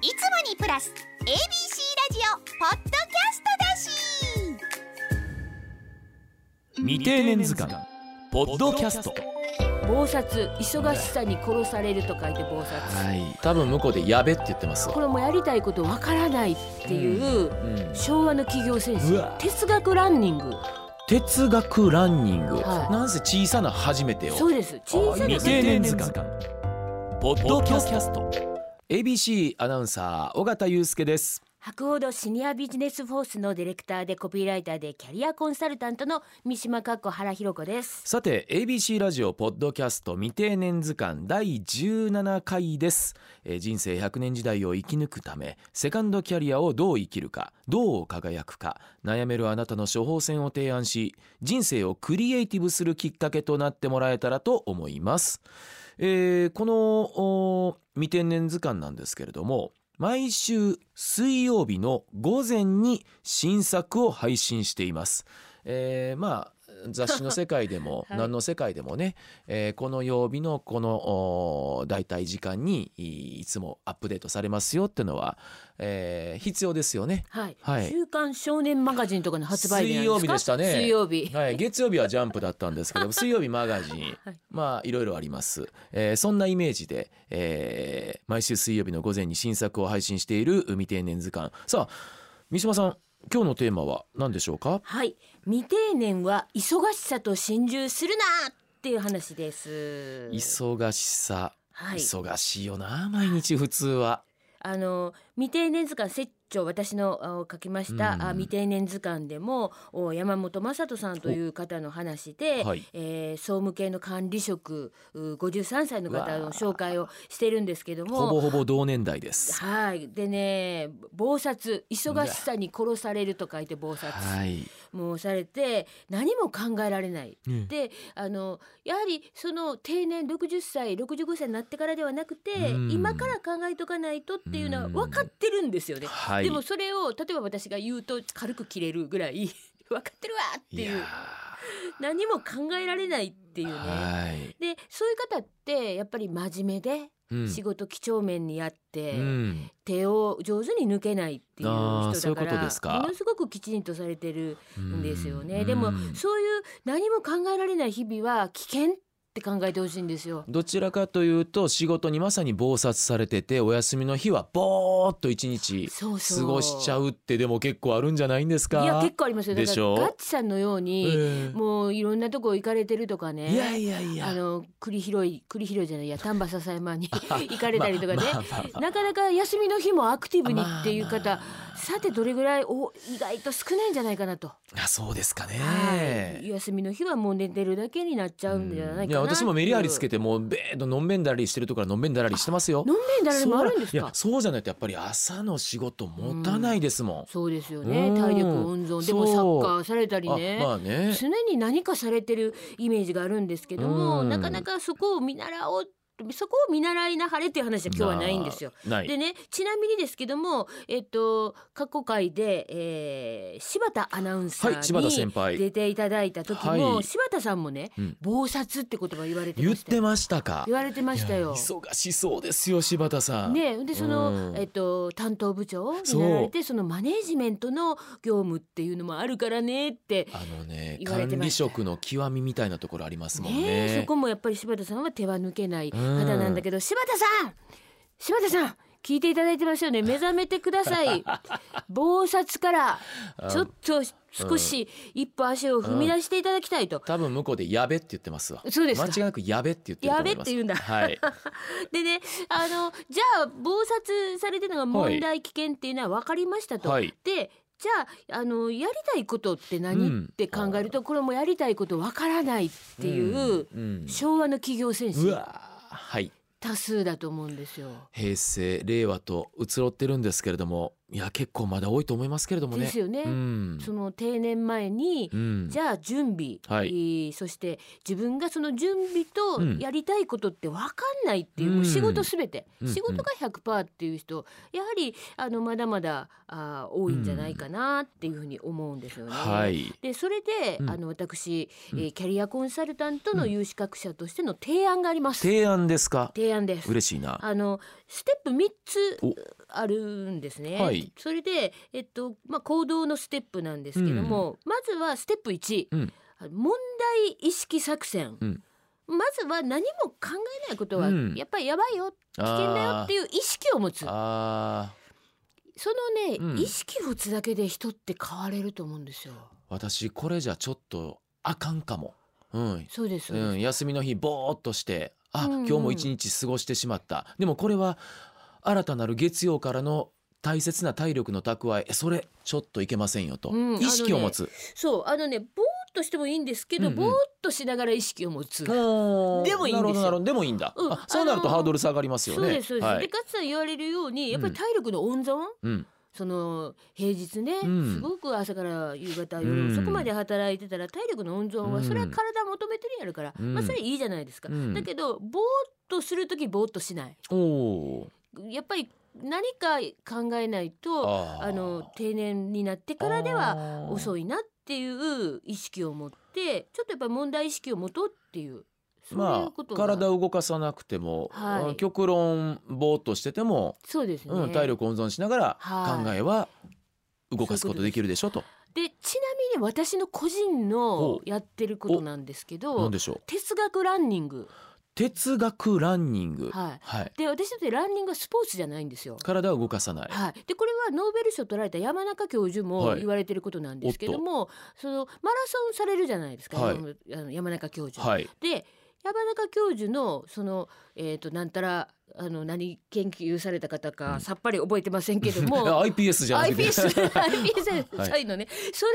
いつもにプラス ABC ラジオポッドキャストだし。未定年図鑑ポッドキャスト暴殺忙しさに殺されると書いて暴殺、はい、多分向こうでやべって言ってますこれもやりたいことわからないっていう、うん。昭和の企業戦士哲学ランニング。哲学ランニング、はい。なんせ小さな初めてを。そうです。小さな未定年図鑑ポッドキャスト ABC アナウンサー尾形祐介です。博報堂シニアビジネスフォースのディレクターでコピーライターでキャリアコンサルタントの三島かっこ原弘子です。さて ABC ラジオポッドキャスト未定年図鑑第17回です、えー人生100年時代を生き抜くためセカンドキャリアをどう生きるかどう輝くか悩めるあなたの処方箋を提案し人生をクリエイティブするきっかけとなってもらえたらと思います、えーこの未定年図鑑なんですけれども毎週水曜日の午前に新作を配信しています。えーまあ雑誌の世界でも はい。何の世界でもね、えーこの曜日のこのお大体時間にいいつもアップデートされますよってのは、えー必要ですよね。はい、はい。週刊少年マガジンとかの発売水曜日でしたね。水曜日。はい、月曜日はジャンプだったんですけど 水曜日マガジン、はい。まあいろいろあります、えーそんなイメージで、えー毎週水曜日の午前に新作を配信している未定年図鑑さあ三島さん今日のテーマは何でしょうか？はい。未定年は忙しさと心中するなっていう話です。忙しさ、はい。忙しいよな毎日普通は。あの未定年図鑑説長私のあ書きました、うん。あ未定年図鑑でもお山本雅人さんという方の話で、はい。えー総務系の管理職う53歳の方の紹介をしてるんですけどもほぼほぼ同年代です。はい。でね暴殺忙しさに殺されると書いて暴殺。はい、もうされて何も考えられない。うん。であのやはりその定年60歳65歳になってからではなくてうん。今から考えとかないとっていうのは分かってるんですよね。はいでもそれを例えば私が言うと軽く切れるぐらい 分かってるわっていう。何も考えられないっていうーね。はい、でそういう方ってやっぱり真面目でうん。仕事几帳面にやって、うん。手を上手に抜けないっていう人だからものすごくきちんとされてるんですよね。うん。でもうんそういう何も考えられない日々は危険って考えてほしいんですよ。どちらかというと仕事にまさに忙殺されててお休みの日はぼーっと一日過ごしちゃうってでも結構あるんじゃないんですか？いや結構ありますよ。だからでしょガッチさんのように、ええ。もういろんなとこ行かれてるとかね。いやいやいや。あの栗拾い栗拾いじゃないいや丹波篠山に 行かれたりとかね、まあまあまなかなか休みの日もアクティブにっていう方、まあまあさてどれぐらいお意外と少ないんじゃないかなと。あそうですかね、はい、休みの日はもう寝てるだけになっちゃうんじゃないかな私もメリハリつけてもうべーっとのんべんだりしてるところはのんべんだりしてますよ。のんべんだらりもあるんですそういやか。そうじゃない。とやっぱり朝の仕事持たないですもん、そうですよね。うん。体力温存。でもサッカーされたりね。あまあね。常に何かされてるイメージがあるんですけどもうん。なかなかそこを見習おうそこを見習いなはれっていう話は今日はないんですよ。でねちなみにですけどもえっと過去回で、えー柴田アナウンサはい柴田先ーに輩。出ていただいた時も、はい。柴田さんもねうん「暴殺」って言葉言われてましたよ。言ってましたか。言われてましたよ。忙しそうですよ柴田さん。ね、でその、うん。えっと担当部長になられてそのマネージメントの業務っていうのもあるからねってあのね管理職の極みみたいなところありますもんね。ねそこもやっぱり柴田さんは手は抜けない。方うんなんだけど、柴田さん柴田さん聞いていただいてますよね。目覚めてください。暴殺からちょっと少し一歩足を踏み出していただきたいと、多分向こうでやべって言ってますわ。そうですか。間違いなくやべって言ってると思います。やべって言うんだ。はい。でねあのじゃあ暴殺されてるのが問題危険っていうのは分かりましたと。はい。でじゃああのやりたいことって何、うん。って考えるとこれもやりたいこと分からないっていう、うん。昭和の企業戦う士わはい多数だと思うんですよ。平成令和と移ろってるんですけれどもいや結構まだ多いと思いますけれどもね。ですよね。うん。その定年前に、うん。じゃあ準備、はい。えーそして自分がその準備とうん。やりたいことって分かんないっていう、うん。もう仕事すべて、うん仕事が100%っていう人やはりあのまだまだあー多いんじゃないかなっていうふうに思うんですよね。はい。でそれで、うん。あの私、えーうんキャリアコンサルタントの有資格者としての提案があります。提案ですか？提案です。嬉しいな。あのステップ3つお。あるんですね。はい。それで、えっとまあ、行動のステップなんですけども、まずはステップ1、うん。問題意識作戦、うん。まずは何も考えないことは、うん。やっぱりやばいよ危険だよっていう意識を持つ。そのね、うん。意識を持つだけで人って変われると思うんですよ。私これじゃちょっとあかんかも。うん、そうですそうです、うん、休みの日ぼーっとしてあ、うんうん。今日も一日過ごしてしまった。でもこれは新たなる月曜からの大切な体力の蓄ええそれちょっといけませんよと、うん意識を持つ、そうあのねぼーっとしてもいいんですけど、うんうん。ぼーっとしながら意識を持つ。ででもいいんですよ。なるほどなるほど。でもいいんだ、うんあそうなるとあのーハードル下がりますよね。そうですそうです、はい。でかつ言われるようにやっぱり体力の温存、うんその平日ね、うん。すごく朝から夕方夜、うん。そこまで働いてたら体力の温存はうん。それは体求めてるんやるから、うん。まあそれいいじゃないですか、うん。だけどぼーっとする時ぼーっとしない。やっぱり何か考えないとあの定年になってからではは遅いなっていう意識を持ってちょっとやっぱり問題意識を持とうっていうまあ体を動かさなくても、はい。極論ぼーっとしてても、そうですね、うん、体力温存しながらはい。考えは動かすことできるでしょと。でちなみに私の個人のほやってることなんですけどでしょう？哲学ランニング。哲学ランニング、はい。はい、で私だってランニングはスポーツじゃないんですよ。体を動かさない、はい、でこれはノーベル賞取られた山中教授もはい。言われてることなんですけども、そのマラソンされるじゃないですか、はい。山あの山中教授。はい。で山中教授のその、えー、となんたらあの何研究された方か、うん。さっぱり覚えてませんけども iPS じゃなくて。iPS iPS はい。そういうのね、それ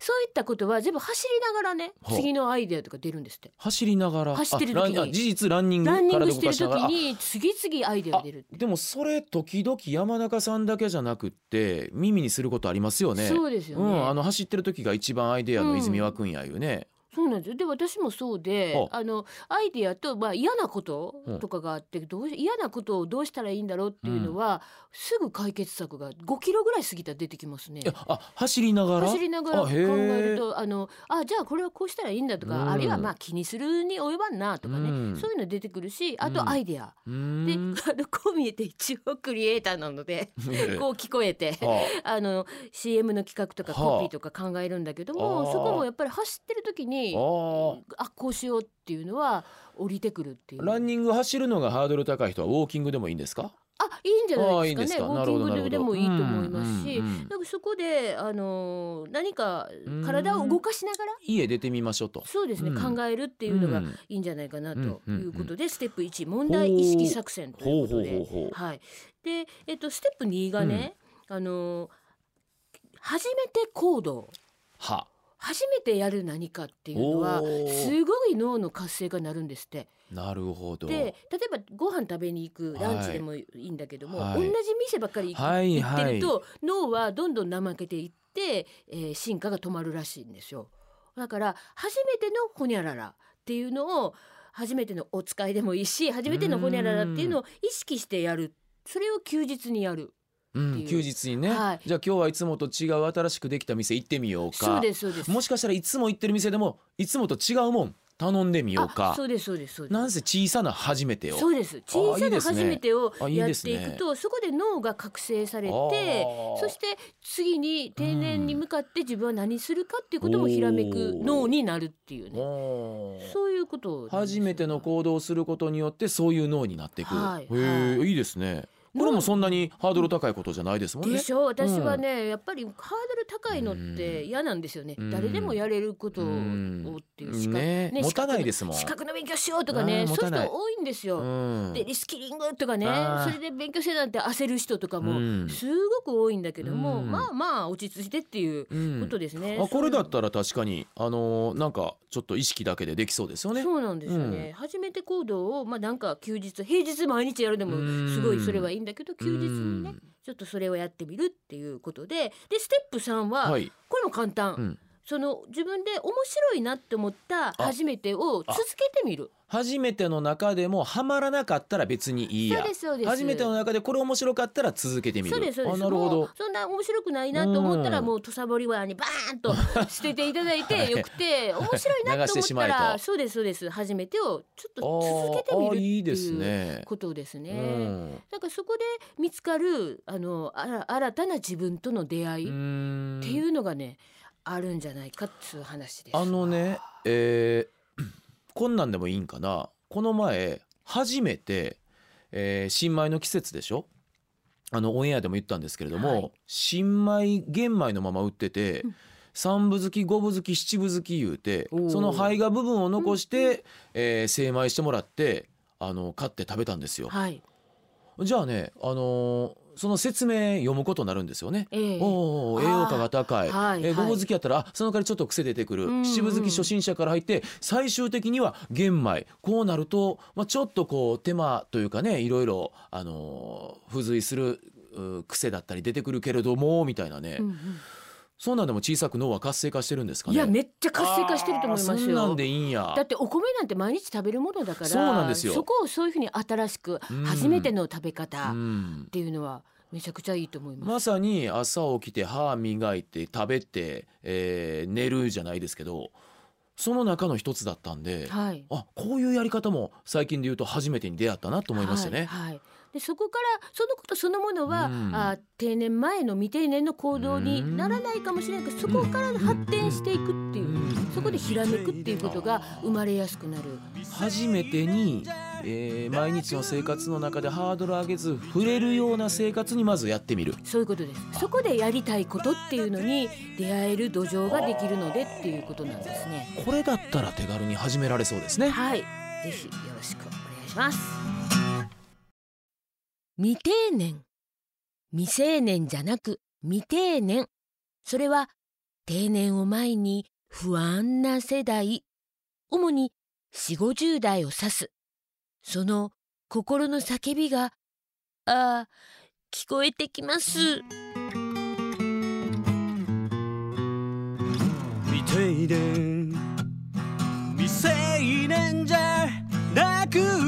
そういったことは全部走りながらね次のアイデアとか出るんですって。走りながら。走ってる時に。事実ランニングランニング体してる時に次々アイデアあ出るでもそれ時々山中さんだけじゃなくって耳にすることありますよね。そうですよね、うん、あの走ってる時が一番アイデアの泉湧くんやいうね、そうなんですよ。で私もそうでああのアイデアと、まあ、嫌なことうん。とかがあってどう嫌なことをどうしたらいいんだろうっていうのは、すぐ解決策が5キロぐらい過ぎたら出てきますね。あ走りながら？走りながら考えーるとあのあじゃあこれはこうしたらいいんだとか、うん。あるいはまあ気にするに及ばんなとかね、うん。そういうの出てくるしあうん。とアイデア、でん。あのこう見えて一応クリエイターなのでこう聞こえて。はあ。の CM の企画とかはあコピーとか考えるんだけどあも、ーそこもやっぱり走ってる時にああこうしようっていうのは降りてくるっていう。ランニング走るのがハードル高い人はウォーキングでもいいんですか？あいいんじゃないですかね。ウォーキングでもいいと思いますし、うんうんうん。だからそこであのー何か体を動かしながら？家出てみましょうと。そうですね、うん。考えるっていうのがうん。いいんじゃないかなとうんうんいうことで、ステップ1問題意識作戦ということで。ほうほうほうほう。はい。でえっとステップ2がね、あのー初めて行動。は初めてやる何かっていうのはすごい脳の活性化になるんですって。なるほどで例えばご飯食べに行くランチでもいいんだけども、はい同じ店ばっかり行ってると、脳はどんどん怠けていって、えー進化が止まるらしいんですよ。だから初めてのホニャララっていうのを初めてのお使いでもいいし初めてのホニャララっていうのを意識してやるそれを休日にやる。うん。休日にね、はい。じゃあ今日はいつもと違う新しくできた店行ってみようか。そうですそうです。もしかしたらいつも行ってる店でもいつもと違うもん頼んでみようあかそうですそうですそうです。なんせ小さな初めてをそうです。小さな初めてをやっていくとそこで脳が覚醒されあてー。そして次に定年に向かって自分は何するかっていうこともひらめく脳になるっていうね。そういうこと初めての行動をすることによってそういう脳になっていく、はいへえ、はい。いいですねこれもそんなにハードル高いことじゃないですもんね。でしょ。私はね、やっぱりハードル高いのって嫌なんですよね、うん。誰でもやれることをうん。っていう資格。ね。持たないですもん。資格の勉強しようとかねそういう人多いんですよ、うん。でリスキリングとかねそれで勉強せなんて焦る人とかもうん。すごく多いんだけども、うん。まあまあ落ち着いてっていううん。ことですね。あこれだっらたら確かにあのーなんかちょっと意識だけでできそうですよね。そうなんですよね、初めて行動をまあなんか休日平日毎日やるでもすごいそれはいいんだけど休日にねうん。ちょっとそれをやってみるっていうことで。でステップ3は、はい。これも簡単、うんその自分で面白いなって思った初めてを続けてみる。初めての中でもハマらなかったら別にいいそうやですそうです。初めての中でこれ面白かったら続けてみる。そうですそうです。あなるほど。そんな面白くないなと思ったらうん。もう土佐堀湾にバーンと捨てていただいてよくて面白いな流と思ったらそうですそうです。初めてをちょっと続けてみるってあいうね。ことですね。うん。なんかそこで見つかるあのあら新たな自分との出会いっうんていうのがねあるんじゃないかっていう話です。あのねえー こんなんでもいいんかなこの前初めて、えー新米の季節でしょ？あのオンエアでも言ったんですけれども、はい新米玄米のまま売ってて、うん三分好き五分好き七分好き言うてその胚芽部分を残して、えー精米してもらってあの買って食べたんですよ。はい。じゃあね、あのーその説明読むことになるんですよね。ええ。おー栄養価が高い、はえーご好きやったらあその代わりちょっと癖出てくる、うんうん。七分好き初心者から入って最終的には玄米。こうなると、まあ、ちょっとこう手間というかねいろいろ、あのー付随するう癖だったり出てくるけれどもみたいなね、うんうんそんなんでも小さく脳は活性化してるんですかね？いやめっちゃ活性化してると思いますあーそんなんよ。でいいんやだってお米なんて毎日食べるものだからそうなんですよそこをそういうふうに新しくうん初めての食べう方っんていうのはめちゃくちゃいいと思います。まさに朝起きて歯磨いて食べて、えー寝るじゃないですけどその中の一つだったんで、はい。あこういうやり方も最近で言うと初めてに出会ったなと思いましたね。はいはいでそこからそのことそのものは、うんあ定年前の未定年の行動にならないかもしれないけどそこから発展していくっていう、うんそこでひらめくっていうことが生まれやすくなる。初めてに、えー毎日の生活の中でハードル上げず触れるような生活にまずやってみる。そういうことです。そこでやりたいことっていうのに出会える土壌ができるのでっていうことなんですね。これだったら手軽に始められそうですね。はい、ぜひよろしくお願いします。未定年、未成年じゃなく未定年。それは定年を前に不安な世代、主に4、50代を指す。その心の叫びが、ああ、聞こえてきます。未定年未成年じゃなく